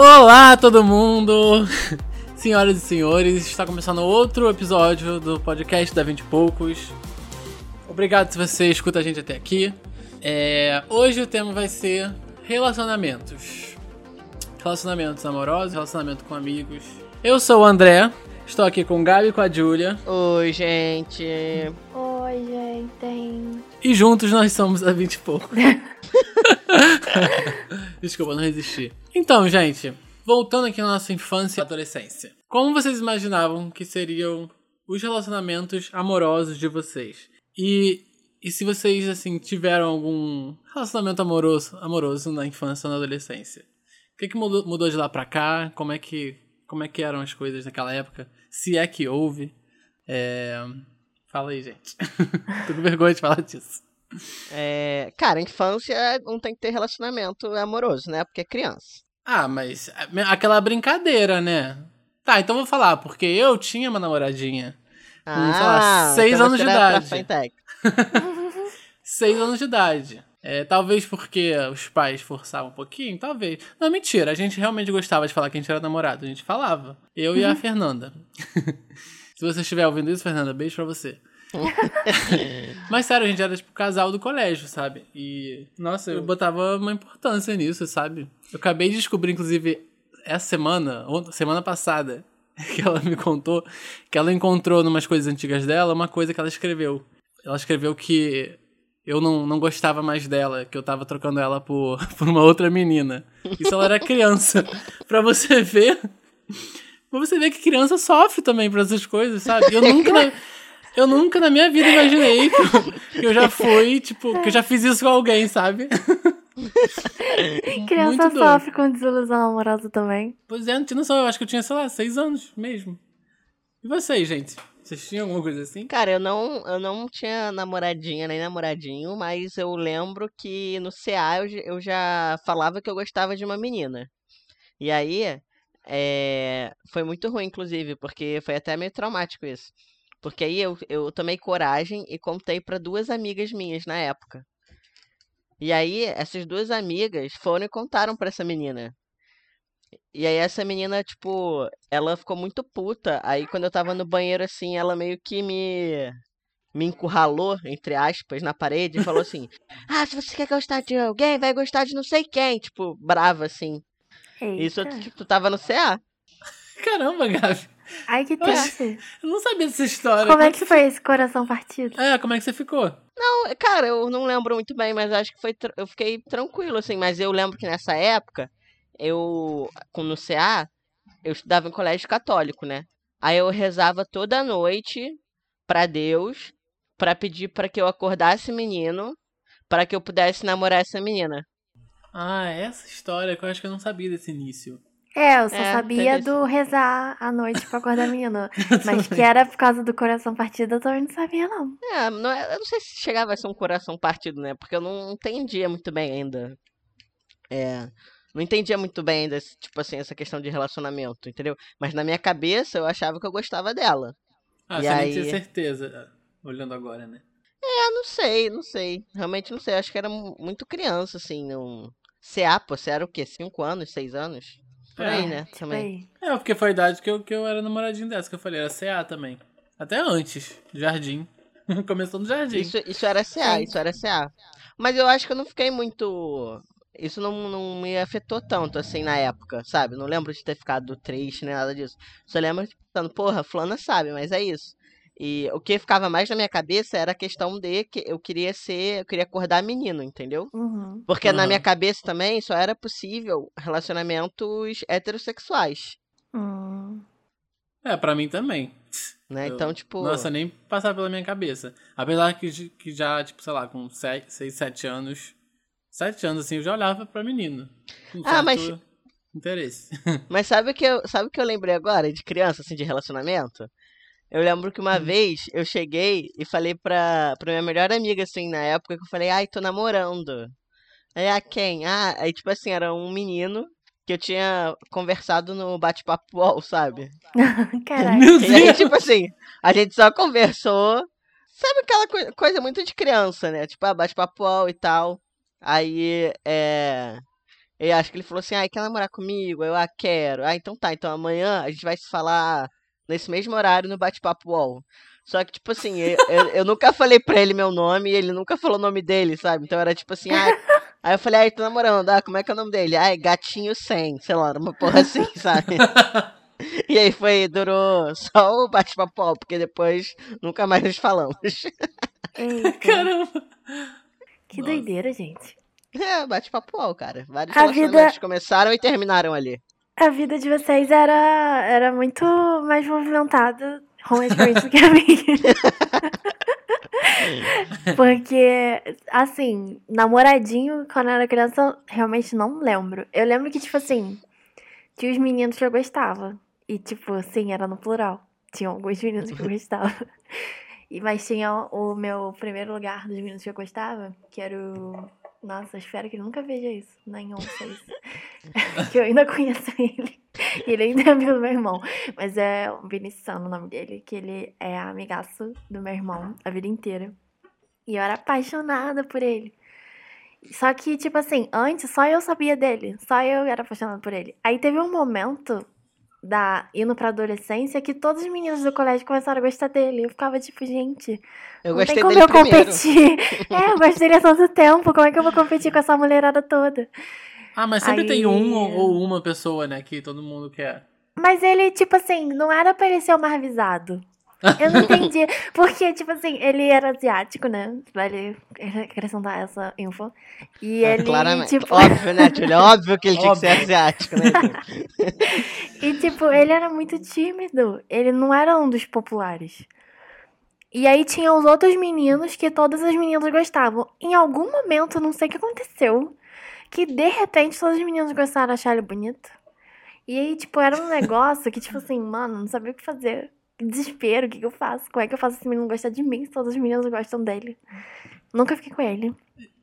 Olá, todo mundo! Senhoras e senhores, está começando outro episódio do podcast da 20 e Poucos. Obrigado se você escuta a gente até aqui. É, hoje o tema vai ser relacionamentos. Relacionamentos amorosos, relacionamento com amigos. Eu sou o André, estou aqui com o Gabi e com a Júlia. Oi, gente. Oi, gente. E juntos nós somos a 20 e Poucos. Desculpa, não resisti. Então, gente, voltando aqui na nossa infância e adolescência. Como vocês imaginavam que seriam os relacionamentos amorosos de vocês? E, e se vocês, assim, tiveram algum relacionamento amoroso, amoroso na infância ou na adolescência? O que, que mudou, mudou de lá pra cá? Como é, que, como é que eram as coisas naquela época? Se é que houve? É... Fala aí, gente. Tô com vergonha de falar disso. É, cara, infância não tem que ter relacionamento amoroso, né? Porque é criança. Ah, mas aquela brincadeira, né? Tá, então vou falar, porque eu tinha uma namoradinha. Com, sei lá, Ah, seis então anos de idade. Seis anos de idade. É, talvez porque os pais forçavam um pouquinho, talvez. Não, mentira, a gente realmente gostava de falar que a gente era namorado. A gente falava. Eu e a Fernanda. Se você estiver ouvindo isso, Fernanda, beijo pra você. Mas sério, a gente era tipo casal do colégio, sabe? E, nossa, eu botava uma importância nisso, sabe? Eu acabei de descobrir, inclusive, essa semana, semana passada, que ela me contou, que ela encontrou numas coisas antigas dela uma coisa que ela escreveu. Ela escreveu que eu não, não gostava mais dela, que eu tava trocando ela por, por uma outra menina. Isso ela era criança. pra você ver. Pra você ver que criança sofre também por essas coisas, sabe? Eu nunca. Eu nunca na minha vida imaginei que eu, que eu já fui, tipo, que eu já fiz isso com alguém, sabe? Criança Muito doido. sofre com desilusão amorosa também. Pois é, não tinha noção. Eu acho que eu tinha, sei lá, seis anos mesmo. E vocês, gente? Vocês tinham alguma coisa assim? Cara, eu não, eu não tinha namoradinha nem namoradinho, mas eu lembro que no CA eu, eu já falava que eu gostava de uma menina. E aí, é, foi muito ruim, inclusive, porque foi até meio traumático isso. Porque aí eu, eu tomei coragem e contei pra duas amigas minhas na época. E aí, essas duas amigas foram e contaram pra essa menina. E aí essa menina, tipo, ela ficou muito puta. Aí quando eu tava no banheiro, assim, ela meio que me me encurralou, entre aspas, na parede e falou assim: Ah, se você quer gostar de alguém, vai gostar de não sei quem. Tipo, brava, assim. Isso, Eita. tipo, tu tava no CA. Caramba, Gabi. Ai, que triste. Eu não sabia dessa história. Como é que foi esse coração partido? É, como é que você ficou? Não, cara, eu não lembro muito bem, mas acho que foi. Eu fiquei tranquilo, assim. Mas eu lembro que nessa época, eu, com- no CA, eu estudava em colégio católico, né? Aí eu rezava toda noite pra Deus, pra pedir pra que eu acordasse menino, pra que eu pudesse namorar essa menina. Ah, essa história que eu acho que eu não sabia desse início. É, eu só É, sabia do rezar à noite pra acordar menino. Mas que era por causa do coração partido, eu também não sabia, não. É, não é- eu não sei se chegava a ser um coração partido, né? Porque eu não entendia muito bem ainda. É. Não entendia muito bem ainda, esse- tipo assim, essa questão de relacionamento, entendeu? Mas na minha cabeça eu achava que eu gostava dela. Ah, E você aí- nem tinha certeza, olhando agora, né? Ah, não sei, não sei. Realmente não sei. Acho que era mu- muito criança, assim, não. CA, pô, você era o quê? Cinco anos, seis anos? Por É, aí, né? Tipo Também. É, porque foi a idade que eu, que eu era namoradinho dessa, que eu falei, era CA também. Até antes, jardim. Começou no jardim. Isso, isso era CA, Sim. isso era CA. Mas eu acho que eu não fiquei muito. Isso não, não me afetou tanto assim na época, sabe? Não lembro de ter ficado triste nem nada disso. Só lembro de pensando, porra, fulana sabe, mas é isso. E o que ficava mais na minha cabeça era a questão de que eu queria ser, eu queria acordar menino, entendeu? Uhum. Porque na Aham. minha cabeça também só era possível relacionamentos heterossexuais, Hum. É, pra mim também. né? Eu- Então, tipo, Nossa, nem passava pela minha cabeça. Apesar que, que já, tipo, sei lá, com 6, 7 anos. 7 anos, assim, eu já olhava pra menino. Com Ah, mas- Interesse. Mas sabe o que eu, sabe o que eu lembrei agora de criança, assim, de relacionamento? Eu lembro que uma Hum. vez eu cheguei e falei pra, pra minha melhor amiga, assim, na época, que eu falei, ai, tô namorando. Aí, ah, quem? Ah, aí, tipo assim, era um menino que eu tinha conversado no bate-papo UOL, sabe? Caraca. Meu E aí, tipo assim, a gente só conversou. Sabe aquela coi- coisa muito de criança, né? Tipo, ah, bate-papo UOL e tal. Aí, é. Eu acho que ele falou assim, ah, quer namorar comigo? Eu, ah, quero. Ah, então tá, então amanhã a gente vai se falar nesse mesmo horário no bate-papo UOL. Só que, tipo assim, eu, eu, eu, nunca falei pra ele meu nome e ele nunca falou o nome dele, sabe? Então era tipo assim, ah. Aí eu falei, ah, tô namorando, ah, como é que é o nome dele? Ah, é Gatinho 100, sei lá, uma porra assim, sabe? E aí foi, durou só o bate-papo, porque depois nunca mais nos falamos. Eita, Caramba. que Nossa. doideira, gente. É, bate-papo, cara. Vários A relacionamentos vida- começaram e terminaram ali. A vida de vocês era, era muito mais movimentada romanticamente do que a minha. Porque, assim, namoradinho, quando eu era criança, eu realmente não lembro. Eu lembro que, tipo assim, tinha os meninos que eu gostava. E, tipo, assim, era no plural. Tinha alguns meninos que eu gostava. E, mas tinha o meu primeiro lugar dos meninos que eu gostava, que era o. Nossa, espero que ele nunca veja isso. Ouça isso. que eu ainda conheço ele. E ele ainda é amigo do meu irmão. Mas é o Viniciano o nome dele, que ele é amigaço do meu irmão a vida inteira. E eu era apaixonada por ele. Só que, tipo assim, antes só eu sabia dele. Só eu era apaixonada por ele. Aí teve um momento da indo pra adolescência que todos os meninos do colégio começaram a gostar dele. Eu ficava tipo, gente, Eu não gostei tem como dele eu primeiro. competir. é, eu gosto dele há tanto tempo. Como é que eu vou competir com essa mulherada toda? Ah, mas sempre Aí- tem um ou ou uma pessoa, né, que todo mundo quer. Mas ele, tipo assim, não era pra ele ser o mais avisado. Eu não entendi. Porque, tipo assim, ele era asiático, né? Vale acrescentar essa info. E Ah, ele, Claramente. tipo... Óbvio, né, Julia? Óbvio que ele tinha que ser Óbvio. asiático, né? E, tipo, ele era muito tímido. Ele não era um dos populares. E aí tinha os outros meninos que todas as meninas gostavam. Em algum momento, não sei o que aconteceu, que de repente todos os meninos gostaram de achar ele bonito. E aí, tipo, era um negócio que, tipo assim, mano, não sabia o que fazer. Que desespero, o que, que eu faço? Como é que eu faço esse menino gostar de mim se todos os meninos gostam dele? Nunca fiquei com ele.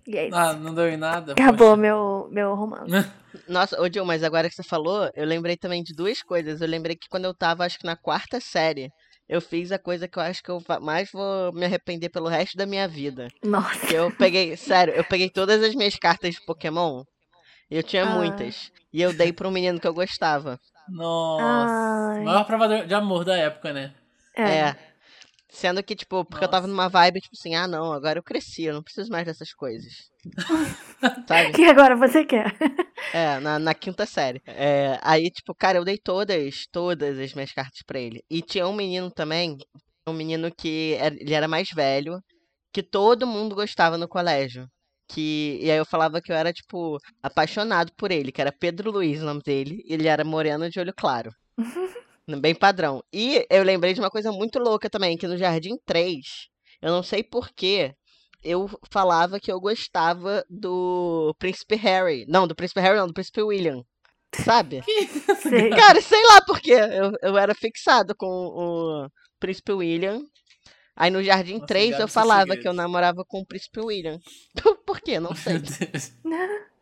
E é isso. Ah, não deu em nada. Acabou poxa. meu, meu romance. Nossa, ô Gil, mas agora que você falou, eu lembrei também de duas coisas. Eu lembrei que quando eu tava, acho que na quarta série, eu fiz a coisa que eu acho que eu mais vou me arrepender pelo resto da minha vida. Nossa. Que eu peguei, sério, eu peguei todas as minhas cartas de Pokémon. E eu tinha Ah. muitas. E eu dei pra um menino que eu gostava. Nossa. Ai. Maior prova de amor da época, né? É. Sendo que, tipo, porque eu tava Nossa. numa vibe, tipo assim, ah não, agora eu cresci, eu não preciso mais dessas coisas. Sabe? O que agora você quer? É, na, na quinta série. É, aí, tipo, cara, eu dei todas, todas as minhas cartas pra ele. E tinha um menino também, um menino que era- ele era mais velho, que todo mundo gostava no colégio. Que, e aí eu falava que eu era, tipo, apaixonado por ele, que era Pedro Luiz o nome dele, e ele era moreno de olho claro. Bem padrão. E eu lembrei de uma coisa muito louca também, que no Jardim 3, eu não sei porquê, eu falava que eu gostava do Príncipe Harry. Não, do Príncipe Harry não, do Príncipe William. Sabe? Sei. Cara, sei lá porquê. Eu, eu era fixado com o Príncipe William. Aí no Jardim Nossa, 3 guarda eu falava que eu namorava com o Príncipe William. Por quê? Não sei.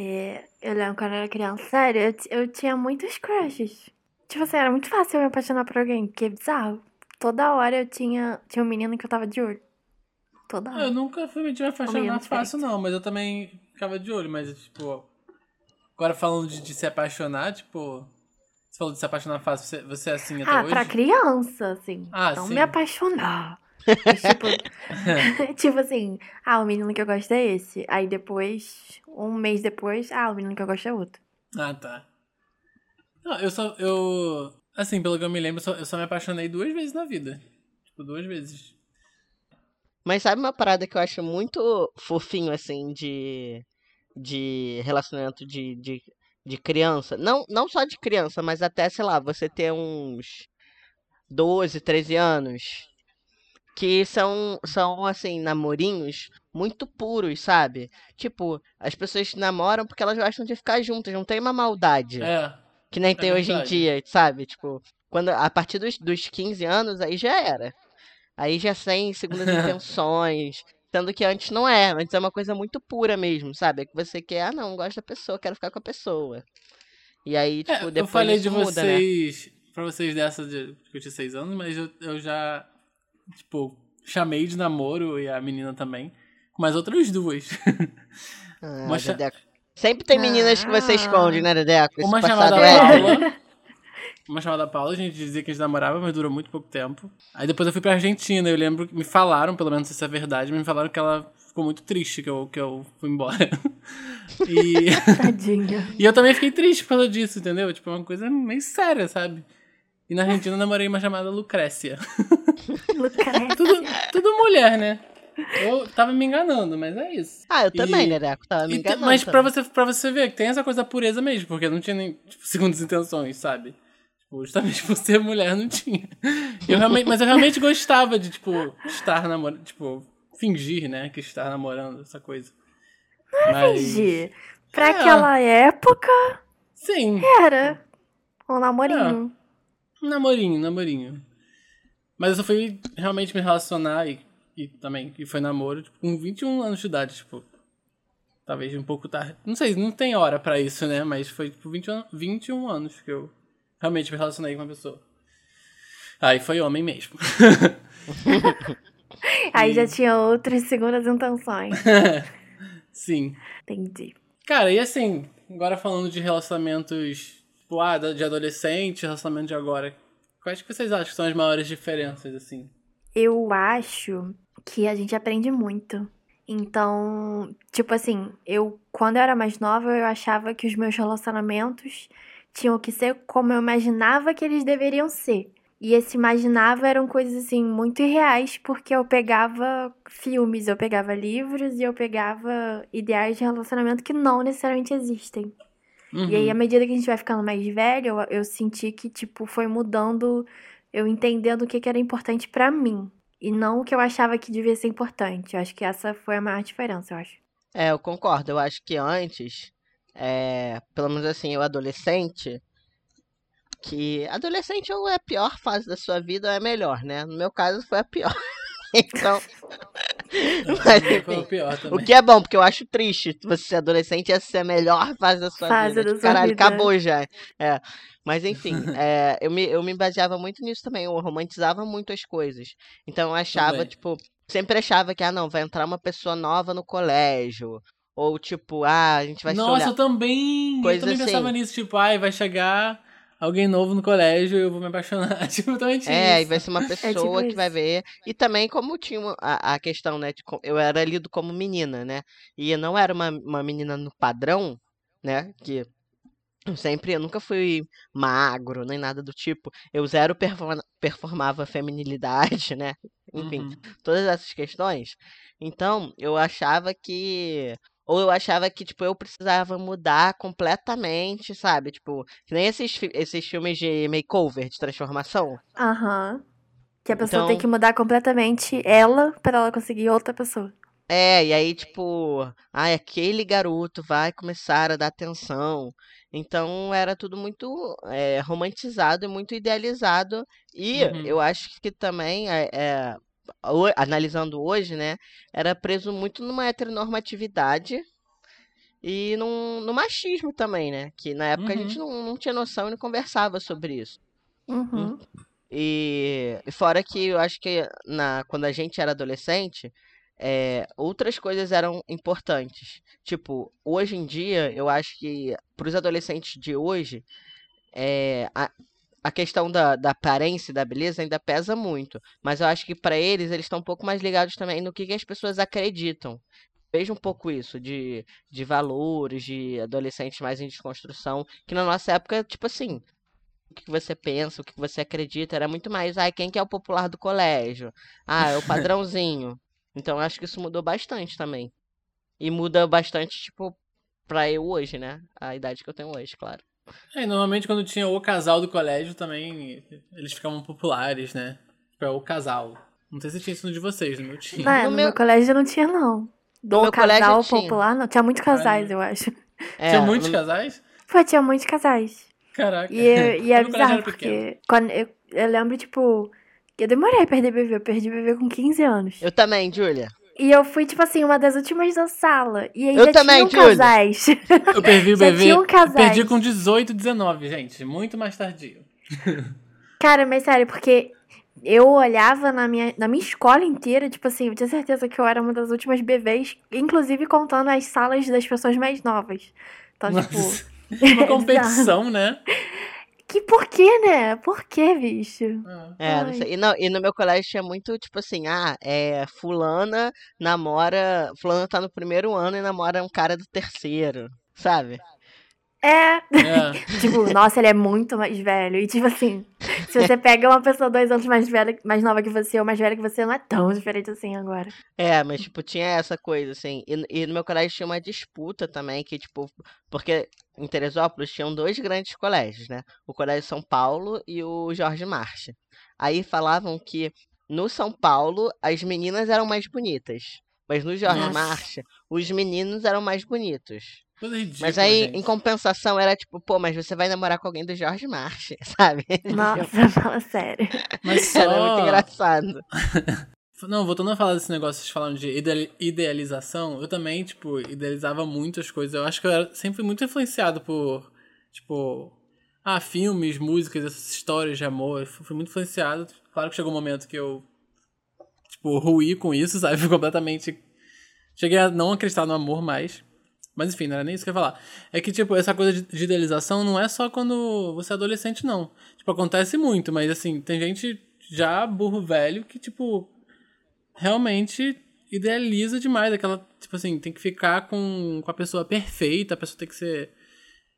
É, eu lembro quando eu era criança, sério, eu, eu tinha muitos crushes. Tipo assim, era muito fácil eu me apaixonar por alguém, que é bizarro. Toda hora eu tinha, tinha um menino que eu tava de olho. Toda Eu hora. nunca fui me apaixonar fácil, não, mas eu também ficava de olho, mas, tipo. Agora falando de, de se apaixonar, tipo. Você falou de se apaixonar fácil, você, você é assim até Ah, hoje? pra criança, assim. Ah, não sim. me apaixonar. Mas, tipo, tipo assim, ah, o menino que eu gosto é esse. Aí depois, um mês depois, ah, o menino que eu gosto é outro. Ah, tá. Não, eu só. Eu. Assim, pelo que eu me lembro, eu só, eu só me apaixonei duas vezes na vida. Tipo, duas vezes. Mas sabe uma parada que eu acho muito fofinho, assim, de, de relacionamento de, de, de criança? Não, não só de criança, mas até, sei lá, você ter uns 12, 13 anos. Que são, são, assim, namorinhos muito puros, sabe? Tipo, as pessoas namoram porque elas gostam de ficar juntas, não tem uma maldade. É. Que nem tem hoje em verdade. dia, sabe? Tipo, quando, a partir dos, dos 15 anos, aí já era. Aí já sem segundas intenções. Sendo que antes não é. Antes é uma coisa muito pura mesmo, sabe? É que você quer, ah, não, gosto da pessoa, quero ficar com a pessoa. E aí, É, tipo, eu depois falei isso de muda, né? vocês. Pra vocês dessa de que eu tinha seis anos, mas eu, eu já. Tipo, chamei de namoro e a menina também. Com mais outras duas. Ah, Mas já cha- dei a Sempre tem meninas que você Ah. esconde, né, Dedeco? Esse Uma passado chamada. Paula. Uma chamada Paula, a gente dizia que a gente namorava, mas durou muito pouco tempo. Aí depois eu fui pra Argentina, eu lembro que me falaram, pelo menos se é verdade, mas me falaram que ela ficou muito triste que eu, que eu fui embora. E, Tadinha. e eu também fiquei triste por causa disso, entendeu? Tipo, é uma coisa meio séria, sabe? E na Argentina eu namorei uma chamada Lucrécia. Lucrécia. Tudo, tudo mulher, né? Eu tava me enganando, mas é isso. Ah, eu também, E-. Tava me E enganando. mas pra você, pra você ver que tem essa coisa da pureza mesmo, porque não tinha nem tipo, segundas intenções, sabe? Tipo, justamente por ser mulher, não tinha. Eu realmente, mas eu realmente gostava de, tipo, estar namorando, tipo, fingir, né, que estar namorando, essa coisa. Mas, Fingir. Pra É. aquela época, sim, era um namorinho. um namorinho, namorinho. Mas eu só fui realmente me relacionar e, e também, e foi namoro, tipo, com 21 anos de idade, tipo, talvez um pouco tarde. Não sei, não tem hora pra isso, né? Mas foi, tipo, 21, 21 anos que eu realmente me relacionei com uma pessoa. Aí foi homem mesmo. Aí já tinha outras segundas intenções. Sim. Entendi. Cara, e assim, agora falando de relacionamentos, tipo, ah, de adolescente, relacionamento de agora, quais que vocês acham que são as maiores diferenças, assim? Eu acho que a gente aprende muito. Então, tipo assim, eu quando eu era mais nova, eu achava que os meus relacionamentos tinham que ser como eu imaginava que eles deveriam ser. E esse imaginava eram coisas assim muito irreais, porque eu pegava filmes, eu pegava livros e eu pegava ideais de relacionamento que não necessariamente existem. Uhum. E aí, à medida que a gente vai ficando mais velho, eu, eu senti que, tipo, foi mudando, eu entendendo o que, que era importante pra mim. E não o que eu achava que devia ser importante. Eu acho que essa foi a maior diferença, eu acho. É, eu concordo. Eu acho que antes, é, pelo menos assim, eu adolescente, que adolescente ou é a pior fase da sua vida ou é a melhor, né? No meu caso foi a pior. Então, mas o pior também. O que é bom, porque eu acho triste você ser adolescente e essa ser a melhor fase da sua Fase vida. da Tipo, sua Caralho, vida. acabou já. É. Mas enfim, é, eu, me, eu me baseava muito nisso também. Eu romantizava muito as coisas. Então eu achava, Também. tipo, sempre achava que, ah, não, vai entrar uma pessoa nova no colégio. Ou tipo, ah, a gente vai se Nossa, olhar. eu também. Coisa eu também assim. pensava nisso, tipo, ai, vai chegar alguém novo no colégio e eu vou me apaixonar. Tipo, eu também tinha É, e isso. vai ser uma pessoa tipo que vai isso. ver. E também como tinha a, a questão, né? de eu era lido como menina, né? E eu não era uma, uma menina no padrão, né? Que eu sempre, eu nunca fui magro, nem nada do tipo. Eu zero performa- performava feminilidade, né? Enfim, Uhum. todas essas questões. Então, eu achava que. Ou eu achava que, tipo, eu precisava mudar completamente, sabe? Tipo, que nem esses, esses filmes de makeover, de transformação. Aham. Que a pessoa Então- tem que mudar completamente ela pra ela conseguir outra pessoa. É, e aí, tipo, ai, aquele garoto vai começar a dar atenção. Então, era tudo muito é, romantizado e muito idealizado. E Uhum. eu acho que também, é, é, analisando hoje, né, era preso muito numa heteronormatividade e num, no machismo também, né? Que na época a Uhum. gente não, não tinha noção e não conversava sobre isso. Uhum. E, e fora que eu acho que na, quando a gente era adolescente, é, outras coisas eram importantes. Tipo, hoje em dia, eu acho que para os adolescentes de hoje, é, a, a questão da, da aparência e da beleza ainda pesa muito. Mas eu acho que para eles, eles estão um pouco mais ligados também no que, que as pessoas acreditam. Vejo um pouco isso, de, de valores, de adolescentes mais em desconstrução, que na nossa época, tipo assim, o que você pensa, o que você acredita, era muito mais, ai, quem que é o popular do colégio? Ah, é o padrãozinho. Então eu acho que isso mudou bastante também. E muda bastante, tipo, pra eu hoje, né? A idade que eu tenho hoje, claro. É, e normalmente quando tinha o casal do colégio também, eles ficavam populares, né? Tipo, é o casal. Não sei se tinha isso no de vocês, no meu tinha. Não, No no meu- meu colégio não tinha, não. Do meu colégio casal tinha. popular, não. Tinha muitos casais, eu acho. É, tinha muitos no- casais? Pô, tinha muitos casais. Caraca. E, eu- e é No bizarro, porque quando eu, eu lembro, tipo, que eu demorei a perder bebê. Eu perdi bebê com 15 anos. Eu também, Júlia. E eu fui, tipo assim, uma das últimas da sala. E aí Eu já também, tinham Júlia. casais. Eu perdi o bebê. tinham casais. Perdi com 18, 19, gente. Muito mais tardio. Cara, mas sério, porque eu olhava na minha, na minha escola inteira, tipo assim, eu tinha certeza que eu era uma das últimas bebês, inclusive contando as salas das pessoas mais novas. Então, tipo. Nossa, Uma competição, né? Que por quê, né? Por quê, bicho? É, não Ai. sei. E, não, e no meu colégio tinha muito, tipo assim, ah, é, fulana namora, fulana tá no primeiro ano e namora um cara do terceiro, sabe? É, É. tipo, nossa, ele é muito mais velho. E tipo assim, se você pega uma pessoa dois anos mais velha, mais nova que você ou mais velha que você, não é tão diferente assim agora. É, mas, tipo, tinha essa coisa, assim. E, e no meu colégio tinha uma disputa também, que, tipo, porque em Teresópolis tinham dois grandes colégios, né? O Colégio São Paulo e o Jorge Marcha. Aí falavam que no São Paulo as meninas eram mais bonitas. Mas no Jorge Nossa. Marcha, os meninos eram mais bonitos. Coisa ridícula, Mas aí, gente. em compensação, era tipo, pô, mas você vai namorar com alguém do Jorge Marcha, sabe? Nossa, fala sério. Mas só... Era muito engraçado. Não, voltando a falar desse negócio, vocês falaram de ideali- idealização, eu também, tipo, idealizava muitas coisas. Eu acho que eu era, sempre fui muito influenciado por, tipo, ah, filmes, músicas, essas histórias de amor. Eu fui muito influenciado. Claro que chegou um momento que eu, tipo, ruí com isso, sabe? Fui completamente. Cheguei a não acreditar no amor mais. Mas enfim, não era nem isso que eu ia falar. É que, tipo, essa coisa de, de idealização não é só quando você é adolescente, não. Tipo, acontece muito, mas assim, tem gente já burro velho que, tipo, realmente idealiza demais aquela, tipo assim, tem que ficar com, com a pessoa perfeita, a pessoa tem que ser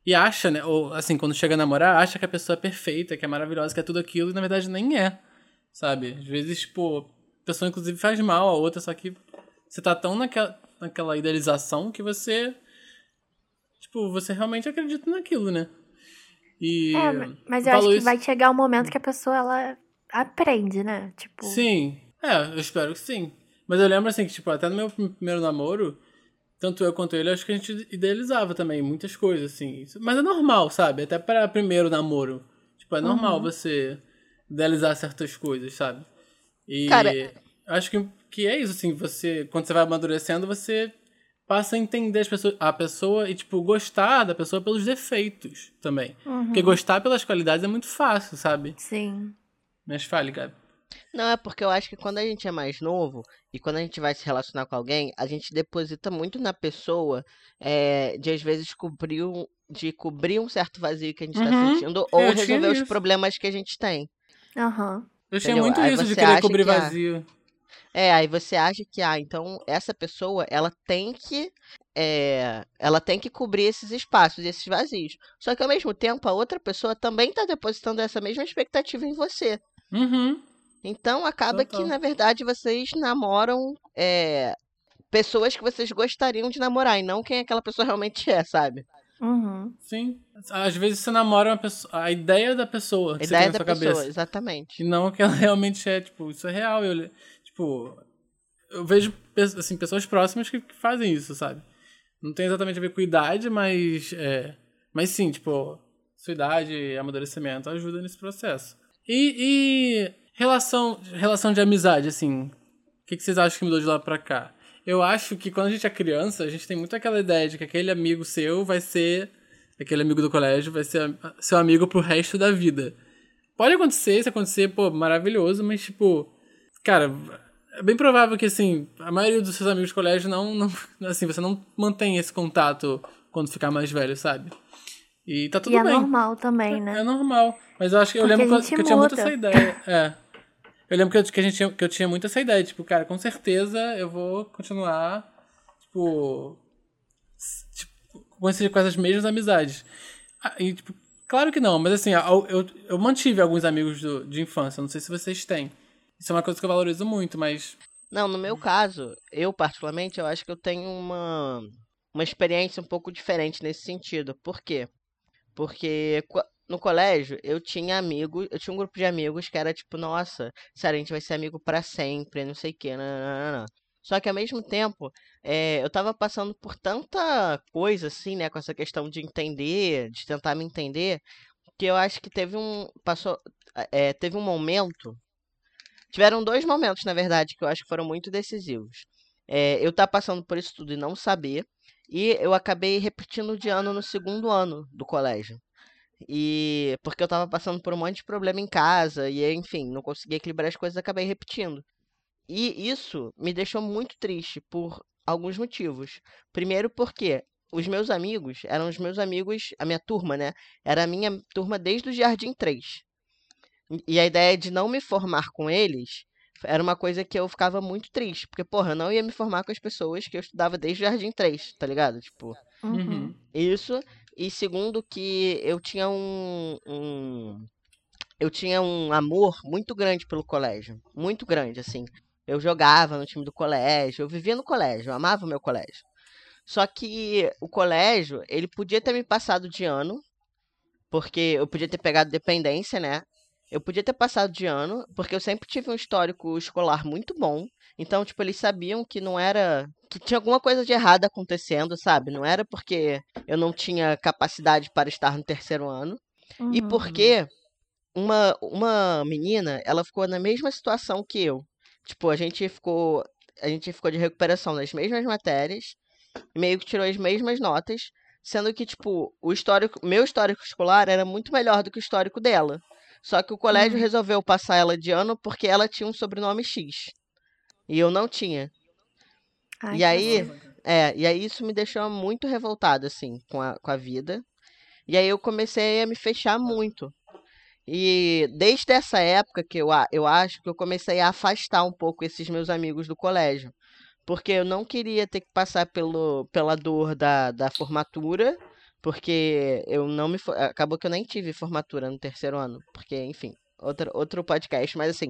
e acha, né, ou assim, quando chega a namorar, acha que a pessoa é perfeita, que é maravilhosa, que é tudo aquilo e na verdade nem é. Sabe? Às vezes, tipo, a pessoa inclusive faz mal a outra, só que você tá tão naquela, naquela idealização que você tipo, você realmente acredita naquilo, né? E É, mas eu acho que isso- vai chegar um momento que a pessoa, ela aprende, né? Tipo, Sim. É, eu espero que sim. Mas eu lembro assim que, tipo, até no meu primeiro namoro, tanto eu quanto ele, acho que a gente idealizava também muitas coisas, assim. Isso- Mas é normal, sabe? Até para primeiro namoro. Tipo, é normal Uhum. você idealizar certas coisas, sabe? E Cara- acho que, que é isso, assim, você, quando você vai amadurecendo, você passa a entender as pessoas, a pessoa e, tipo, gostar da pessoa pelos defeitos também. uhum, Porque gostar pelas qualidades é muito fácil, sabe? sim. Mas fale, Gabi. Não, é porque eu acho que quando a gente é mais novo e quando a gente vai se relacionar com alguém, a gente deposita muito na pessoa é, de às vezes cobrir um, de cobrir um certo vazio que a gente tá Uhum. sentindo ou Eu resolver os problemas que a gente tem. Aham. Eu tinha Entendeu? muito Aí isso de você querer cobrir que, ah, vazio. É, aí você acha que, ah, então essa pessoa, ela tem que, é, ela tem que cobrir esses espaços, esses vazios. Só que ao mesmo tempo, a outra pessoa também tá depositando essa mesma expectativa em você. Uhum. Então acaba que, Total. na verdade, vocês namoram é, pessoas que vocês gostariam de namorar e não quem aquela pessoa realmente é, sabe? Uhum. Sim. Às vezes você namora uma pessoa, a ideia da pessoa A que você tem ideia na da sua pessoa, cabeça. exatamente. E não o que ela realmente é, tipo, isso é real. Eu, tipo, eu vejo assim, pessoas próximas que, que fazem isso, sabe? Não tem exatamente a ver com idade, mas. É, mas sim, tipo, sua idade e amadurecimento ajuda nesse processo. E, e relação, relação de amizade, assim. O que, que vocês acham que mudou de lá pra cá? Eu acho que quando a gente é criança, a gente tem muito aquela ideia de que aquele amigo seu vai ser. Aquele amigo do colégio vai ser seu amigo pro resto da vida. Pode acontecer, se acontecer, pô, maravilhoso, mas tipo. Cara, é bem provável que, assim, a maioria dos seus amigos de colégio não. não assim, você não mantém esse contato quando ficar mais velho, sabe? E tá tudo e é bem. normal também, né? É normal. Mas eu acho que eu Porque lembro a que eu, que eu tinha muito essa ideia. É. Eu lembro que, eu, que, a gente tinha, que eu tinha muito essa ideia. Tipo, cara, com certeza eu vou continuar, tipo. tipo com, esse, com essas mesmas amizades. Ah, e, tipo, claro que não, mas assim, eu, eu, eu mantive alguns amigos do- de infância. Não sei se vocês têm. Isso é uma coisa que eu valorizo muito, mas. Não, no meu caso, eu particularmente, eu acho que eu tenho uma, uma experiência um pouco diferente nesse sentido. Por quê? Porque no colégio eu tinha amigos, eu tinha um grupo de amigos que era tipo, nossa, sério, a gente vai ser amigo pra sempre, não sei o quê, nananana. Só que ao mesmo tempo, eh, eu tava passando por tanta coisa assim, né, com essa questão de entender, de tentar me entender, que eu acho que teve um, passou, eh, teve um momento Tiveram dois momentos, na verdade, que eu acho que foram muito decisivos. É, eu estar passando por isso tudo e não saber, e eu acabei repetindo de ano no segundo ano do colégio. E porque eu tava passando por um monte de problema em casa e enfim, não conseguia equilibrar as coisas, acabei repetindo. E isso me deixou muito triste por alguns motivos. Primeiro porque os meus amigos eram os meus amigos, a minha turma, né? Era a minha turma desde o Jardim 3. E a ideia de não me formar com eles era uma coisa que eu ficava muito triste. Porque, porra, eu não ia me formar com as pessoas que eu estudava desde o Jardim 3, tá ligado? Tipo. Uhum. Isso. E segundo, que eu tinha um, um. Eu tinha um amor muito grande pelo colégio. Muito grande, assim. Eu jogava no time do colégio, eu vivia no colégio, eu amava o meu colégio. Só que o colégio, ele podia ter me passado de ano, porque eu podia ter pegado dependência, né? Eu podia ter passado de ano, porque eu sempre tive um histórico escolar muito bom. Então, tipo, eles sabiam que não era. que tinha alguma coisa de errado acontecendo, sabe? Não era porque eu não tinha capacidade para estar no terceiro ano. Uhum. E porque uma, uma menina, ela ficou na mesma situação que eu. Tipo, a gente ficou. A gente ficou de recuperação nas mesmas matérias, meio que tirou as mesmas notas, sendo que, tipo, o histórico, meu histórico escolar era muito melhor do que o histórico dela. Só que o colégio Uhum. resolveu passar ela de ano porque ela tinha um sobrenome X. E eu não tinha. Ai, E aí, é, e aí isso me deixou muito revoltada, assim, com a, com a vida. E aí eu comecei a me fechar muito. E desde essa época que eu, eu acho que eu comecei a afastar um pouco esses meus amigos do colégio. Porque eu não queria ter que passar pelo, pela dor da, da formatura, porque eu não me. Acabou que eu nem tive formatura no terceiro ano. Porque, enfim, outro, outro podcast. Mas assim,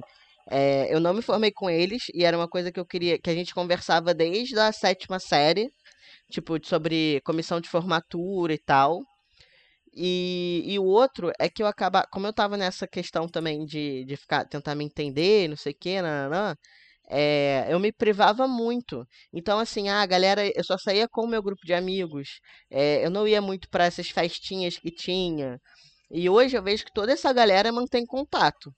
é, eu não me formei com eles e era uma coisa que eu queria, que a gente conversava desde a sétima série, tipo, sobre comissão de formatura e tal. E, e o outro é que eu acaba, como eu tava nessa questão também de, de ficar, tentar me entender, não sei o quê, nananã, é, eu me privava muito. Então, assim, ah, galera, eu só saía com o meu grupo de amigos, é, eu não ia muito para essas festinhas que tinha. E hoje eu vejo que toda essa galera mantém contato.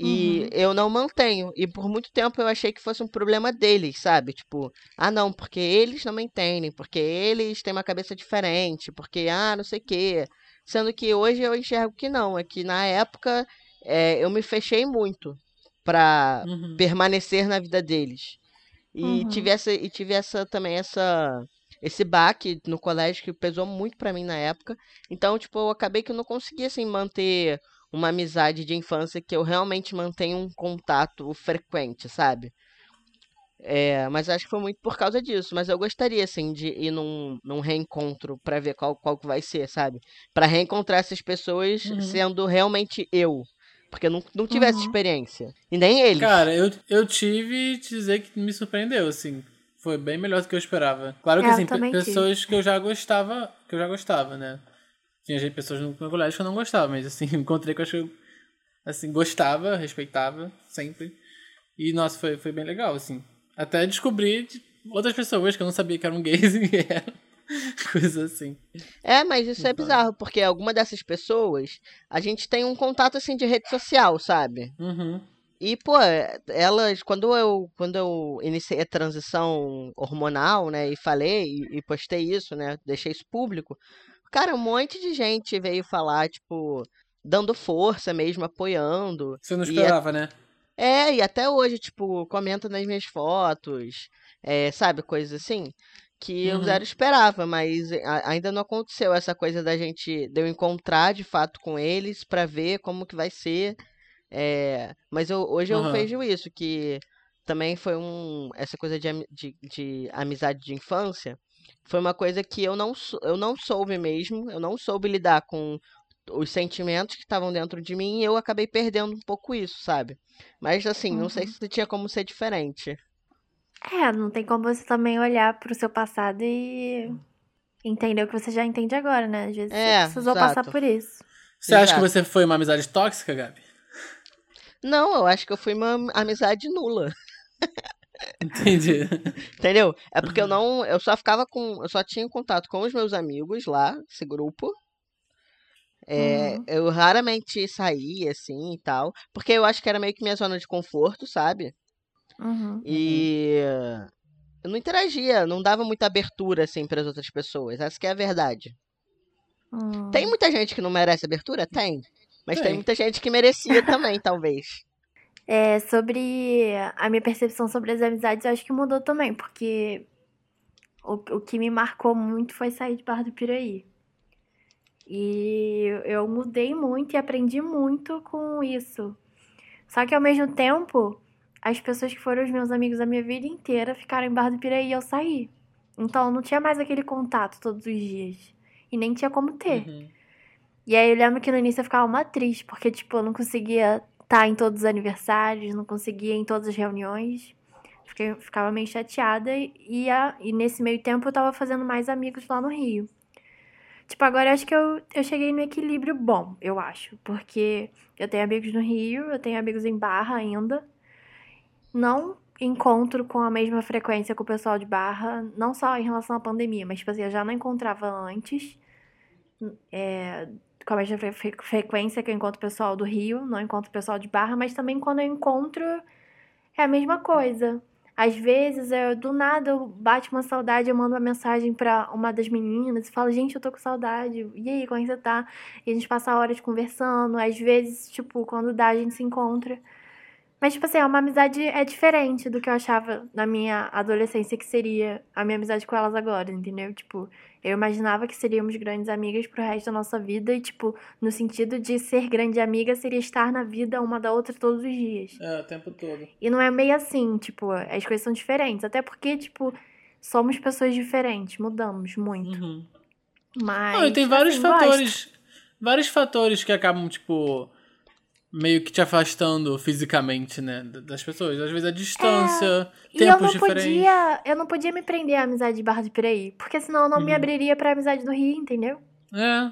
E Uhum. eu não mantenho. E por muito tempo eu achei que fosse um problema deles, sabe? Tipo, ah, não, porque eles não me entendem, porque eles têm uma cabeça diferente, porque, ah, não sei o quê. Sendo que hoje eu enxergo que não, é que na época é, eu me fechei muito pra Uhum. permanecer na vida deles. E Uhum. tive essa, e tive essa também essa esse baque no colégio que pesou muito pra mim na época. Então, tipo, eu acabei que eu não conseguia assim manter uma amizade de infância que eu realmente mantenho um contato frequente, sabe? É, mas acho que foi muito por causa disso. Mas eu gostaria, assim, de ir num, num reencontro pra ver qual, qual que vai ser, sabe? Pra reencontrar essas pessoas Uhum. sendo realmente eu. Porque eu não, não tive essa Uhum. experiência. E nem eles. Cara, eu, eu tive e te dizer que me surpreendeu, assim. Foi bem melhor do que eu esperava. Claro que, É, assim, pe- também tive. pessoas que eu já gostava, que eu já gostava, né? Tinha gente, pessoas no meu colégio que eu não gostava, mas, assim, encontrei que eu acho que eu, assim, gostava, respeitava, sempre. E, nossa, foi, foi bem legal, assim. Até descobri de outras pessoas que eu não sabia que eram gays e eram. Coisa assim. É, mas isso é bizarro, porque alguma dessas pessoas, a gente tem um contato assim de rede social, sabe? Uhum. E, pô, elas, quando eu, quando eu iniciei a transição hormonal, né, e falei, e, e postei isso, né, deixei isso público, cara, um monte de gente veio falar, tipo, dando força mesmo, apoiando. Você não E é- esperava, né? É, e até hoje, tipo, comenta nas minhas fotos, é, sabe, coisas assim, que eu Uhum. zero esperava, mas a- ainda não aconteceu essa coisa da gente, de eu encontrar de fato com eles pra ver como que vai ser. É, mas eu, hoje eu Aham. vejo isso, que também foi um, essa coisa de, de, de amizade de infância, foi uma coisa que eu não, eu não soube mesmo, eu não soube lidar com os sentimentos que estavam dentro de mim e eu acabei perdendo um pouco isso, sabe? Mas assim, não sei Uhum. se tinha como ser diferente. É, não tem como você também olhar pro seu passado e entender o que você já entende agora, né? Às vezes É, você precisou passar exato. por isso. Você acha que Exato. você foi uma amizade tóxica, Gabi? Não, eu acho que eu fui uma amizade nula, Entendi. entendeu? É porque eu não, eu só ficava com, eu só tinha contato com os meus amigos lá, esse grupo. É, Uhum. eu raramente saía assim e tal, porque eu acho que era meio que minha zona de conforto, sabe? Uhum. E eu não interagia, não dava muita abertura assim para as outras pessoas. Essa que é a verdade. Hum. Tem muita gente que não merece abertura? Tem. Mas tem, Tem. muita gente que merecia também, talvez. É, sobre a minha percepção sobre as amizades, eu acho que mudou também, porque o, o que me marcou muito foi sair de Barra do Piraí. E eu mudei muito e aprendi muito com isso. Só que ao mesmo tempo, as pessoas que foram os meus amigos a minha vida inteira ficaram em Barra do Piraí e eu saí. Então eu não tinha mais aquele contato todos os dias. E nem tinha como ter. Uhum. E aí eu lembro que no início eu ficava uma triste, porque, tipo, eu não conseguia estar em todos os aniversários, não conseguia em todas as reuniões. Fiquei, ficava meio chateada e, e, a- e nesse meio tempo eu tava fazendo mais amigos lá no Rio. Tipo, agora eu acho que eu, eu cheguei no equilíbrio bom, eu acho. Porque eu tenho amigos no Rio, eu tenho amigos em Barra ainda. Não encontro com a mesma frequência com o pessoal de Barra, não só em relação à pandemia, mas, tipo assim, eu já não encontrava antes é, com a mesma fre- fre- frequência que eu encontro o pessoal do Rio, não encontro o pessoal de Barra, mas também quando eu encontro é a mesma coisa. Às vezes, eu, do nada, eu bate uma saudade, eu mando uma mensagem pra uma das meninas e falo, gente, eu tô com saudade. E aí, como é que você tá? E a gente passa horas conversando. Às vezes, tipo, quando dá, a gente se encontra. Mas, tipo assim, é uma amizade é diferente do que eu achava na minha adolescência que seria a minha amizade com elas agora, entendeu? Tipo, eu imaginava que seríamos grandes amigas pro resto da nossa vida e, tipo, no sentido de ser grande amiga seria estar na vida uma da outra todos os dias. É, o tempo todo. E não é meio assim, tipo, as coisas são diferentes. Até porque, tipo, somos pessoas diferentes, mudamos muito. Uhum. Mas. Não, e tem vários assim, fatores. Vários fatores que acabam, tipo. Meio que te afastando fisicamente, né? Das pessoas. Às vezes a distância, E eu tempos não diferentes. podia. Eu não podia me prender à amizade de Barra de Piraí. Porque senão eu não me Uhum. abriria pra amizade do Rio, entendeu? É.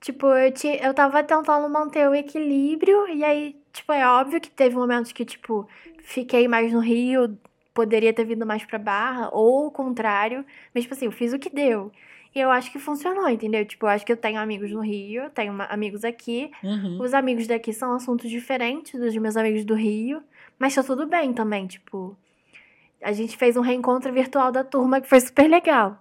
Tipo, eu, ti, eu tava tentando manter o equilíbrio, e aí, tipo, é óbvio que teve momentos que, tipo, fiquei mais no Rio, poderia ter vindo mais pra Barra, ou o contrário, mas, tipo assim, eu fiz o que deu. E eu acho que funcionou, entendeu? Tipo, eu acho que eu tenho amigos no Rio, tenho ma- amigos aqui. Uhum. Os amigos daqui são assuntos diferentes dos meus amigos do Rio, mas tá tudo bem também, tipo. A gente fez um reencontro virtual da turma que foi super legal.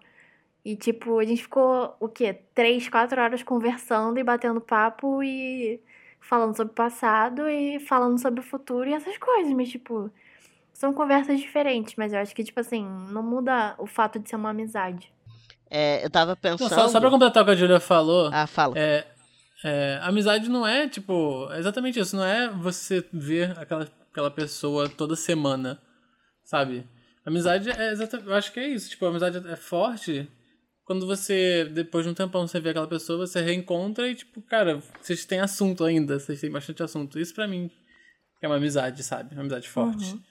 E, tipo, a gente ficou, o quê? Três, quatro horas conversando e batendo papo e falando sobre o passado e falando sobre o futuro e essas coisas, mas, tipo, são conversas diferentes, mas eu acho que, tipo assim, não muda o fato de ser uma amizade. É, eu tava Não, pensando. só, só pra completar o que a Julia falou, Ah, fala. é, é, amizade não é, tipo, é exatamente isso. Não é você ver aquela, aquela pessoa toda semana, sabe? Amizade é exatamente. Eu acho que é isso. Tipo, a amizade é forte quando você, depois de um tempão, você vê aquela pessoa, você reencontra e, tipo, cara, vocês têm assunto ainda, vocês têm bastante assunto. Isso pra mim é uma amizade, sabe? Uma amizade forte. Uhum.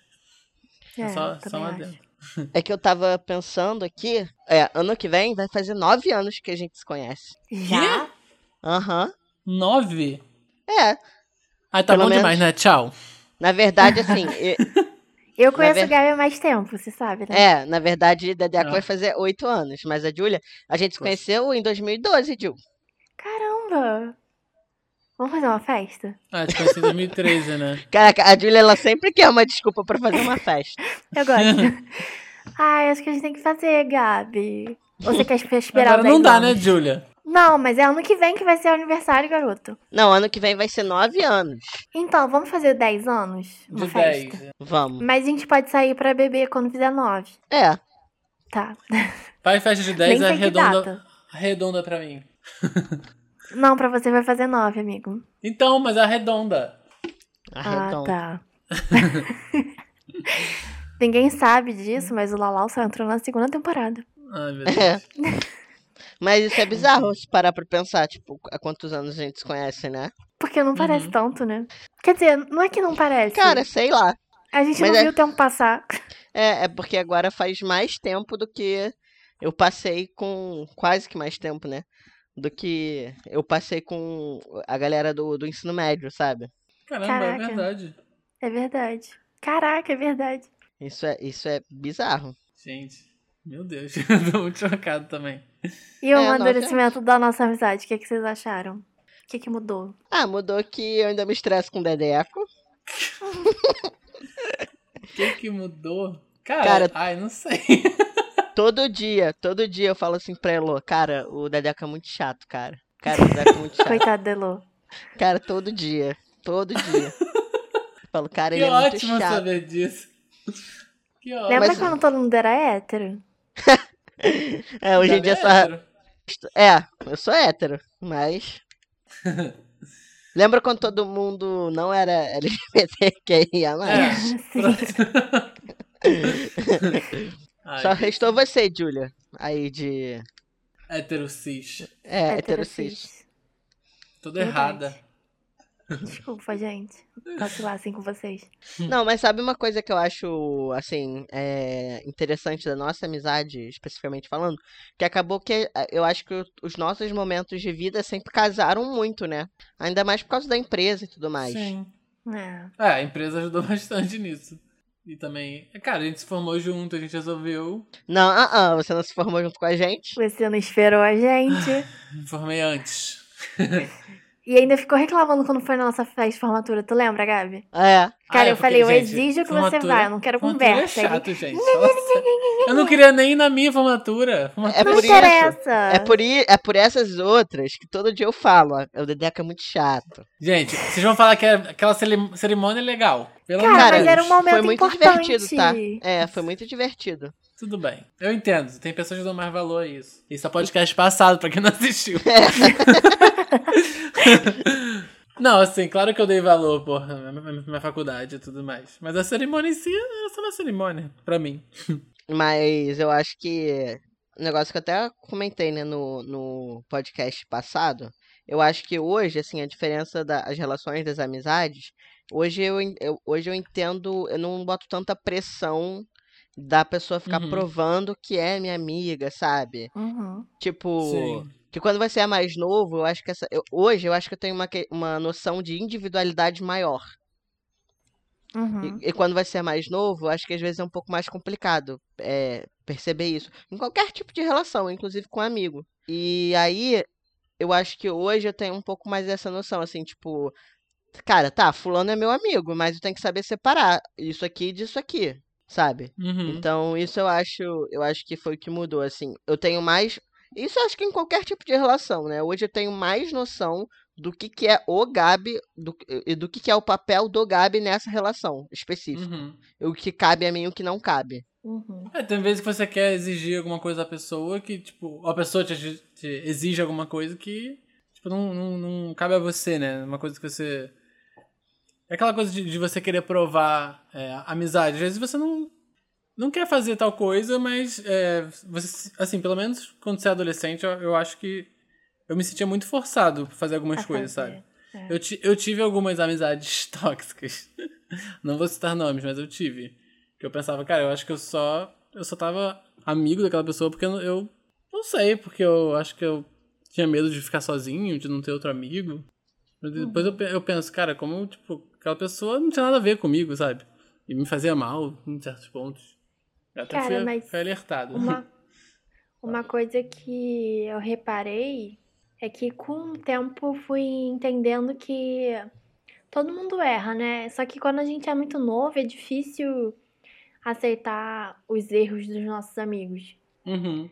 É só, eu só um adendo. acho. É que eu tava pensando aqui. É, ano que vem vai fazer nove anos que a gente se conhece. Já? Aham. Nove? É. Ah, tá Pelo bom menos- demais, né? Tchau. Na verdade, assim. e- Eu conheço ver- o Gabi há mais tempo, você sabe, né? é, na verdade, Dedeco Ah. vai fazer oito anos. Mas a Júlia, a gente se conheceu em 2012, Ju. Caramba! Vamos fazer uma festa? Ah, te conheci em 2013, né? Caraca, a Júlia, ela sempre quer uma desculpa pra fazer uma festa. Eu gosto. Ai, acho que a gente tem que fazer, Gabi. Ou você quer esperar Agora não 10 dá, anos? né, Julia? Não, mas é ano que vem que vai ser o aniversário, garoto. Não, ano que vem vai ser nove anos. Então, vamos fazer 10 anos? Uma De festa. 10. Vamos. Mas a gente pode sair pra beber quando fizer 9. É. Tá. Faz festa de 10 Nem é sei que redonda, data. redonda pra mim. Não, pra você vai fazer 9, amigo. Então, mas arredonda. Arredonda. Ah, tá. Ninguém sabe disso, mas o Lalau só entrou na segunda temporada. Ai, meu Deus. É. Mas isso é bizarro se parar pra pensar, tipo, há quantos anos a gente se conhece, né? Porque não parece Uhum. tanto, né? Quer dizer, não é que não parece. Cara, sei lá. a gente mas não é- viu o tempo passar. É, é porque agora faz mais tempo do que eu passei com. Quase que mais tempo, né? Do que eu passei com a galera do, do ensino médio, sabe? Caramba, Caraca. é verdade. É verdade. Caraca, é verdade. Isso é, isso é bizarro. Gente, meu Deus. Tô muito chocado também. E o É, não, amadurecimento da nossa amizade, o que, que vocês acharam? O que, que mudou? Ah, mudou que eu ainda me estresso com o Dedeco. O que que mudou? Cara, Cara- ai, não sei. Todo dia, todo dia eu falo assim pra Elo, cara, o Dedeco é muito chato, cara. Cara, o Deco é muito chato. Coitado do Elo. Cara, todo dia. Todo dia. Eu falo, cara, Que ele é muito ótimo chato. saber disso. Que ótimo. Lembra Mas- quando todo mundo era hétero? É, hoje em dia é só. hétero. É, eu sou hétero, mas. Lembra quando todo mundo não era LGBTQIA? É. Ai, Só restou você, Julia. Aí de. hétero cis. É, hétero cis. Toda Verdade. errada. Desculpa, gente. Vacilar assim com vocês. Não, mas sabe uma coisa que eu acho, assim, é, interessante da nossa amizade, especificamente falando? Que acabou que eh, eu acho que os nossos momentos de vida sempre casaram muito, né? Ainda mais por causa da empresa e tudo mais. Sim. É. É, a empresa ajudou bastante nisso. E também, cara, a gente se formou junto, a gente resolveu. Não, ah, ah, você não se formou junto com a gente? Você não esperou a gente. Me formei antes. E ainda ficou reclamando quando foi na nossa festa de formatura. Tu lembra, Gabi? É. Cara, Ah, é eu falei, eu gente, exijo que você formatura- vá, eu não quero formatura conversa. É chato, gente. Eu não queria nem ir na minha formatura. Formatura É não por isso. interessa. É por, é por essas outras que todo dia eu falo, ó, o Dedeco é muito chato. Gente, vocês vão falar que é- aquela cerimônia é legal. Pelo Cara, amor de mas Deus. era um momento foi muito importante. divertido, tá? É, foi muito divertido. Tudo bem. Eu entendo. Tem pessoas que dão mais valor a isso. Isso é podcast passado, pra quem não assistiu. não, assim, claro que eu dei valor, porra, na minha, faculdade e tudo mais. Mas a cerimônia em si era só uma cerimônia, pra mim. Mas eu acho que. Um negócio que eu até comentei, né, no, no podcast passado. Eu acho que hoje, assim, a diferença das relações, das amizades. Hoje eu, eu- hoje eu entendo. Eu não boto tanta pressão da pessoa ficar Uhum. provando que é minha amiga, sabe? Uhum. Tipo. Sim. Que quando você é mais novo, eu acho que essa. eu- hoje eu acho que eu tenho uma, que- uma noção de individualidade maior. Uhum. E, e quando você é mais novo, eu acho que às vezes é um pouco mais complicado é, perceber isso. Em qualquer tipo de relação, inclusive com amigo. E aí, eu acho que hoje eu tenho um pouco mais dessa noção, assim, tipo. Cara, tá, fulano é meu amigo, mas eu tenho que saber separar isso aqui disso aqui, sabe? Uhum. Então, isso eu acho, eu acho que foi o que mudou, assim. Eu tenho mais. Isso eu acho que em qualquer tipo de relação, né? Hoje eu tenho mais noção do que, que é o Gabi do, e do que, que é o papel do Gabi nessa relação específica. Uhum. O que cabe a mim e o que não cabe. Uhum. É, tem vezes que você quer exigir alguma coisa da pessoa que, tipo, a pessoa te, te exige alguma coisa que, tipo, não, não, não cabe a você, né? Uma coisa que você. É aquela coisa de, de você querer provar é, amizade. Às vezes você não, não quer fazer tal coisa, mas é, você, assim, pelo menos quando você é adolescente, eu, eu acho que eu me sentia muito forçado pra fazer algumas A coisas, fazer, sabe? é. Eu, eu tive algumas amizades tóxicas. Não vou citar nomes, mas eu tive. Que eu pensava, cara, eu acho que eu só. Eu só tava amigo daquela pessoa porque eu, eu não sei, porque eu acho que eu tinha medo de ficar sozinho, de não ter outro amigo. Mas depois eu, pe- eu penso, cara, como, tipo, aquela pessoa não tinha nada a ver comigo, sabe? E me fazia mal em certos pontos. Eu até Cara, fui, fui alertado. Uma, uma coisa que eu reparei é que com o tempo fui entendendo que todo mundo erra, né? Só que quando a gente é muito novo, é difícil aceitar os erros dos nossos amigos. Uhum.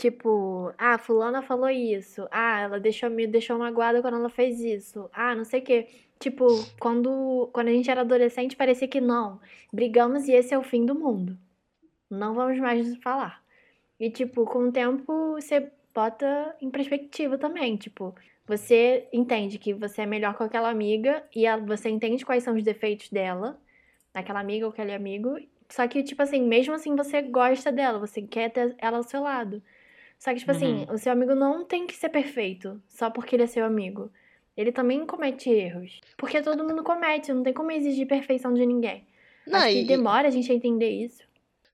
Tipo, ah, fulana falou isso. Ah, ela deixou me deixou magoada quando ela fez isso. Ah, não sei o quê. Tipo, quando, quando a gente era adolescente, parecia que não. Brigamos e esse é o fim do mundo. Não vamos mais falar. E, tipo, com o tempo, você bota em perspectiva também. Tipo, você entende que você é melhor com aquela amiga e você entende quais são os defeitos dela, daquela amiga ou aquele amigo. Só que, tipo assim, mesmo assim você gosta dela, você quer ter ela ao seu lado. Só que, tipo assim, o seu amigo não tem que ser perfeito só porque ele é seu amigo. Ele também comete erros. Porque todo mundo comete, não tem como exigir perfeição de ninguém. Não, Acho e- que demora a gente a entender isso.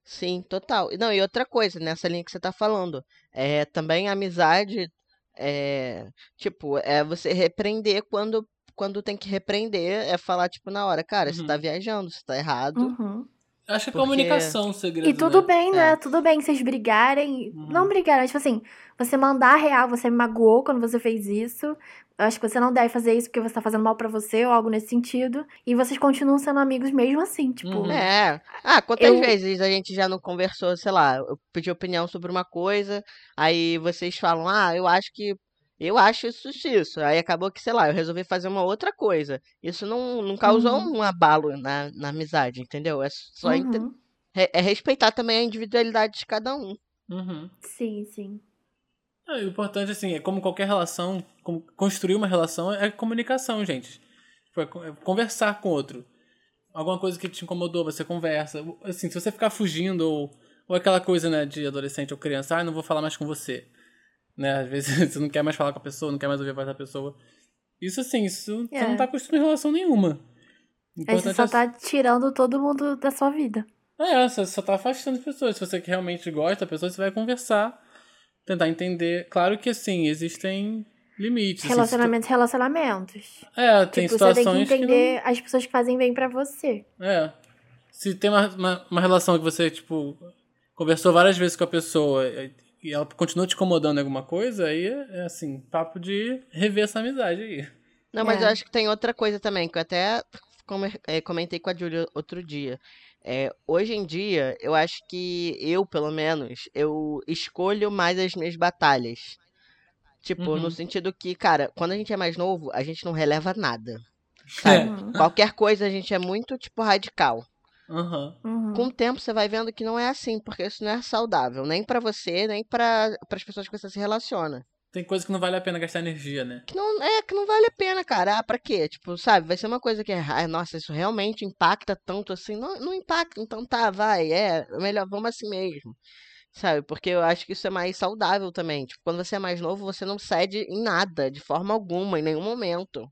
Sim, total. E Não, e outra coisa, nessa linha que você tá falando, é também a amizade, é, tipo, é você repreender quando, quando tem que repreender, é falar, tipo, na hora, cara, você Uhum. tá viajando, você tá errado. Uhum. Acho que é Porque- comunicação o segredo. E tudo né? bem, né? É. Tudo bem vocês brigarem. Uhum. Não brigarem, tipo assim, você mandar a real, você me magoou quando você fez isso. Eu acho que você não deve fazer isso porque você tá fazendo mal pra você ou algo nesse sentido. E vocês continuam sendo amigos mesmo assim, tipo. Uhum. É. Ah, quantas Eu- vezes a gente já não conversou, sei lá, eu pedi opinião sobre uma coisa, aí vocês falam, ah, eu acho que Eu acho isso isso. Aí acabou que, sei lá, eu resolvi fazer uma outra coisa. Isso não, não causou Uhum. um abalo na, na amizade, entendeu? É só Uhum. é, é respeitar também a individualidade de cada um. Uhum. Sim, sim. Ah, o importante, assim, é como qualquer relação, como construir uma relação é comunicação, gente. Tipo, é é conversar com o outro. Alguma coisa que te incomodou, você conversa. Assim, se você ficar fugindo ou, ou aquela coisa, né, de adolescente ou criança, ah, não vou falar mais com você. Né, às vezes você não quer mais falar com a pessoa, não quer mais ouvir a voz da pessoa. Isso, assim, isso você É. não tá construindo relação nenhuma. Aí você importante só é- tá tirando todo mundo da sua vida. é, você só tá afastando as pessoas. Se você realmente gosta da pessoa, você vai conversar, tentar entender. Claro que, assim, existem limites. assim, Relacionamentos, relacionamentos. É, tem tipo, você tem que situações que, entender as pessoas que fazem bem pra você. não... É. Se tem uma, uma, uma relação que você, tipo, conversou várias vezes com a pessoa e- ela continua te incomodando em alguma coisa, aí é, é, assim, papo de rever essa amizade aí. Não, mas É. eu acho que tem outra coisa também, que eu até eh, comentei com a Júlia outro dia. É, hoje em dia, eu acho que eu, pelo menos, eu escolho mais as minhas batalhas. Tipo, Uhum. no sentido que, cara, quando a gente é mais novo, a gente não releva nada. É. Sabe? Uhum. Qualquer coisa a gente é muito, tipo, radical. Uhum. Com o tempo você vai vendo que não é assim, porque isso não é saudável, nem pra você, nem para as pessoas que você se relaciona. Tem coisa que não vale a pena gastar energia, né? Que não é que não vale a pena, cara. Ah, pra quê? Tipo, sabe, vai ser uma coisa que é, nossa, isso realmente impacta tanto assim. Não, não impacta, então tá, vai, é, melhor, vamos assim mesmo. Sabe? Porque eu acho que isso é mais saudável também. Tipo, quando você é mais novo, você não cede em nada, de forma alguma, em nenhum momento.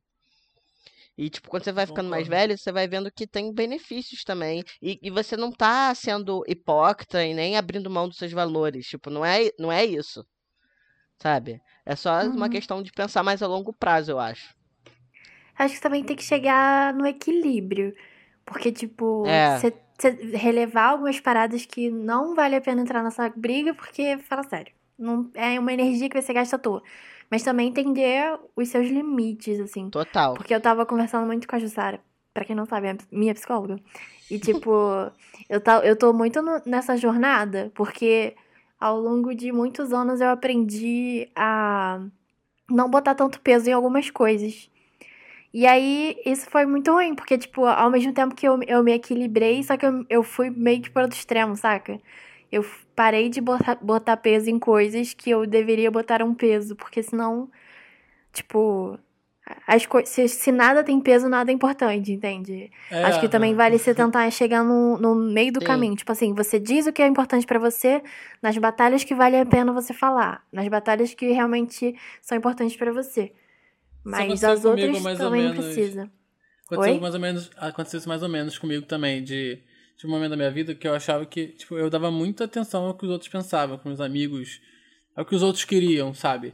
E, tipo, quando você vai ficando mais velho, você vai vendo que tem benefícios também. E, e você não tá sendo hipócrita e nem abrindo mão dos seus valores. Tipo, não é, não é isso. Sabe? É só uma Uhum. questão de pensar mais a longo prazo, eu acho. Acho que também tem que chegar no equilíbrio. Porque, tipo, É. você você relevar algumas paradas que não vale a pena entrar nessa briga, porque, fala sério, não, é uma energia que você gasta à toa. Mas também entender os seus limites, assim. Total. Porque eu tava conversando muito com a Jussara, pra quem não sabe, é minha psicóloga. E, tipo, eu, tá, eu tô muito no- nessa jornada, porque ao longo de muitos anos eu aprendi a não botar tanto peso em algumas coisas. E aí, isso foi muito ruim, porque, tipo, ao mesmo tempo que eu, eu me equilibrei, só que eu, eu fui meio que para outro extremo, saca? Eu parei de botar, botar peso em coisas que eu deveria botar um peso, porque senão, tipo, as se, se nada tem peso, nada é importante, entende? É, Acho que também vale você tentar chegar no, no meio do Sim. caminho. Tipo assim, você diz o que é importante pra você nas batalhas que vale a pena você falar. Nas batalhas que realmente são importantes pra você. Mas as comigo outras ou também menos. precisa. Aconteceu Oi? mais ou menos, aconteceu isso mais ou menos comigo também, de, de um momento da minha vida que eu achava que, tipo, eu dava muita atenção ao que os outros pensavam, com meus amigos, ao que os outros queriam, sabe?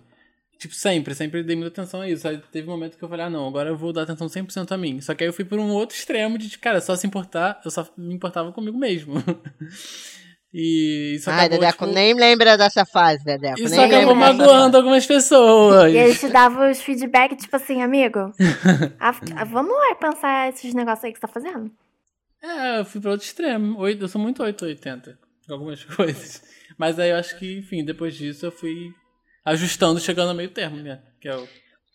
Tipo, sempre, sempre dei muita atenção a isso. Aí teve um momento que eu falei, ah, não, agora eu vou dar atenção 100% a mim. Só que aí eu fui por um outro extremo de, cara, só se importar, eu só me importava comigo mesmo. e isso Ai, acabou, Dedeco, tipo, nem lembra dessa fase, Dedeco. isso nem acabou magoando algumas pessoas. E eles te davam os feedback, tipo assim, amigo, a- a- vamos lá pensar esses negócios aí que você tá fazendo. É, eu fui pro outro extremo. Oito- Eu sou muito 880 com algumas coisas. Mas aí eu acho que, enfim, depois disso eu fui ajustando, chegando ao meio termo, né? Que é o,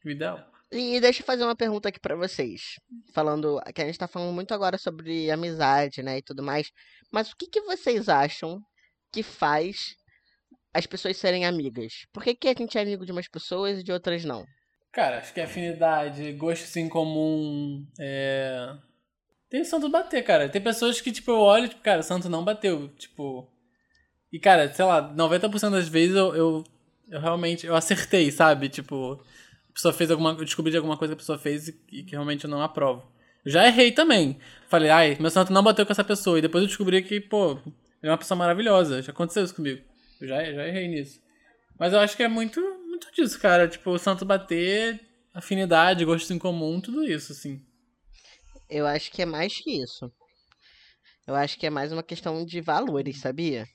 ideal. E deixa eu fazer uma pergunta aqui pra vocês. Falando, que a gente tá falando muito agora sobre amizade, né, e tudo mais. Mas o que que vocês acham que faz as pessoas serem amigas? Por que que a gente é amigo de umas pessoas e de outras não? Cara, acho que afinidade, gostos em comum, é... Tem o santo bater, cara. Tem pessoas que, tipo, eu olho, tipo, cara, o santo não bateu, tipo... E, cara, sei lá, 90% das vezes eu, eu, eu realmente, eu acertei, sabe? Tipo, a pessoa fez alguma, eu descobri de alguma coisa que a pessoa fez e, e que realmente eu não aprovo. Eu já errei também. Falei, ai, meu santo não bateu com essa pessoa. E depois eu descobri que, pô, ele é uma pessoa maravilhosa. Já aconteceu isso comigo. Eu já, já errei nisso. Mas eu acho que é muito, muito disso, cara. Tipo, o santo bater, afinidade, gostos em comum, tudo isso, assim. Eu acho que é mais que isso. Eu acho que é mais uma questão de valores, sabia?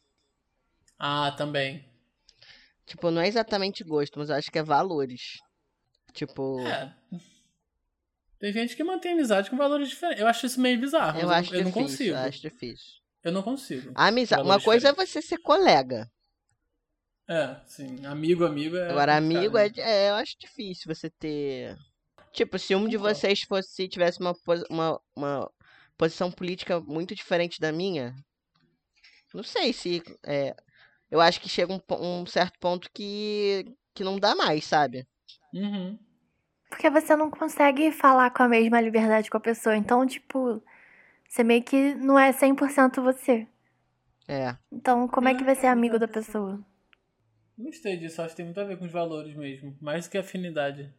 Ah, também. Tipo, não é exatamente gosto, mas eu acho que é valores. Tipo, É. Tem gente que mantém amizade com valores diferentes. Eu acho isso meio bizarro. eu acho eu não difícil, consigo. eu acho difícil. Eu não consigo. Amizade, uma coisa é você ser colega. É, sim. Amigo, amigo é. Agora, amigo né? é, é. Eu acho difícil você ter. Tipo, se um de Concordo. vocês fosse tivesse uma, uma, uma posição política muito diferente da minha, não sei se. É, eu acho que chega um, um certo ponto que, que não dá mais, sabe? Uhum. Porque você não consegue falar com a mesma liberdade com a pessoa. Então, tipo, você meio que não é 100% você. É. Então, como é que vai ser É, amigo da pessoa? Gostei disso, acho que tem muito a ver com os valores mesmo. Mais do que afinidade.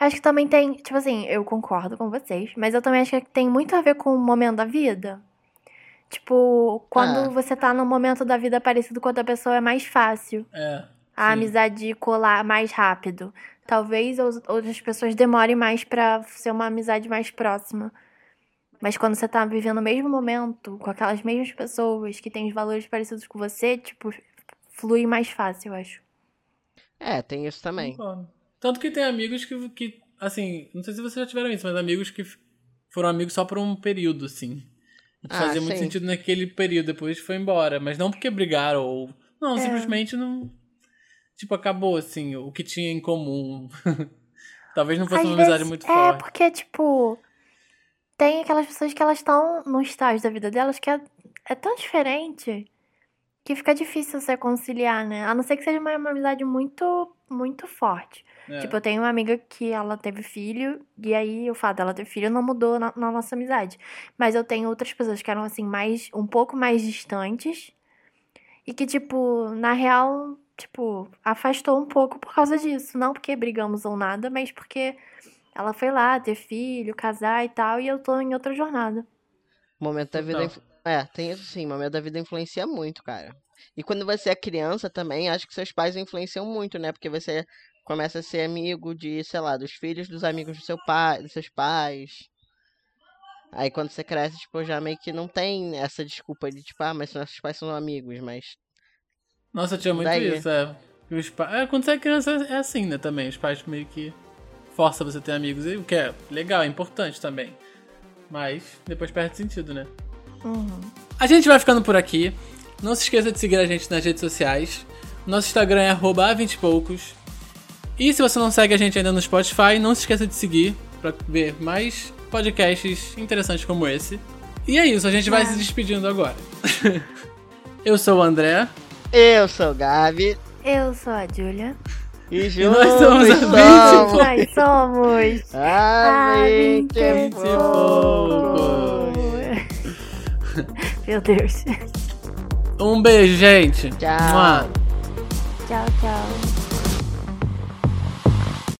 Acho que também tem, tipo assim, eu concordo com vocês, mas eu também acho que tem muito a ver com o momento da vida. Tipo, quando Ah. você tá num momento da vida parecido com outra pessoa, é mais fácil É. a sim. amizade colar mais rápido. Talvez outras pessoas demorem mais pra ser uma amizade mais próxima. Mas quando você tá vivendo o mesmo momento, com aquelas mesmas pessoas que têm os valores parecidos com você, tipo, flui mais fácil, eu acho. É, tem isso também. Concordo. Tanto que tem amigos que, que, assim, não sei se vocês já tiveram isso, mas amigos que foram amigos só por um período, assim. Ah, fazia muito sim. sentido naquele período, depois foi embora. Mas não porque brigaram ou. Não, É. simplesmente não. Tipo, acabou, assim, o que tinha em comum. Talvez não fosse Às uma amizade vezes- muito é, forte. porque, tipo, tem aquelas pessoas que elas estão num estágio da vida delas que é, é tão diferente que fica difícil você conciliar, né? A não ser que seja uma, uma amizade muito, muito forte. É. Tipo, eu tenho uma amiga que ela teve filho, e aí o fato dela ter filho não mudou na, na nossa amizade. Mas eu tenho outras pessoas que eram, assim, mais, um pouco mais distantes, e que, tipo, na real, tipo, afastou um pouco por causa disso. Não porque brigamos ou nada, mas porque ela foi lá ter filho, casar e tal, e eu tô em outra jornada. Momento da vida. Influ- É, tem isso sim. Momento da vida influencia muito, cara. E quando você é criança também, acho que seus pais influenciam muito, né? Porque você começa a ser amigo de, sei lá, dos filhos dos amigos do seu pai, dos seus pais. Aí quando você cresce, tipo, já meio que não tem essa desculpa de, tipo, ah, mas nossos pais são amigos, mas. Nossa, tinha muito Daí. isso, é. Os pa... é. Quando você é criança é assim, né, também. Os pais meio que forçam você a ter amigos, o que é legal, é importante também. Mas depois perde sentido, né? Uhum. A gente vai ficando por aqui. Não se esqueça de seguir a gente nas redes sociais. Nosso Instagram é arroba a20 poucos. E se você não segue a gente ainda no Spotify, não se esqueça de seguir para ver mais podcasts interessantes como esse. E é isso, a gente vai É. se despedindo agora. Eu sou o André. Eu sou o Gabi. Eu sou a Julia. E nós juntos somos a somos Nós somos a a 20 20 e e poucos. Meu Deus. Um beijo, gente. Tchau. Mua. Tchau, tchau.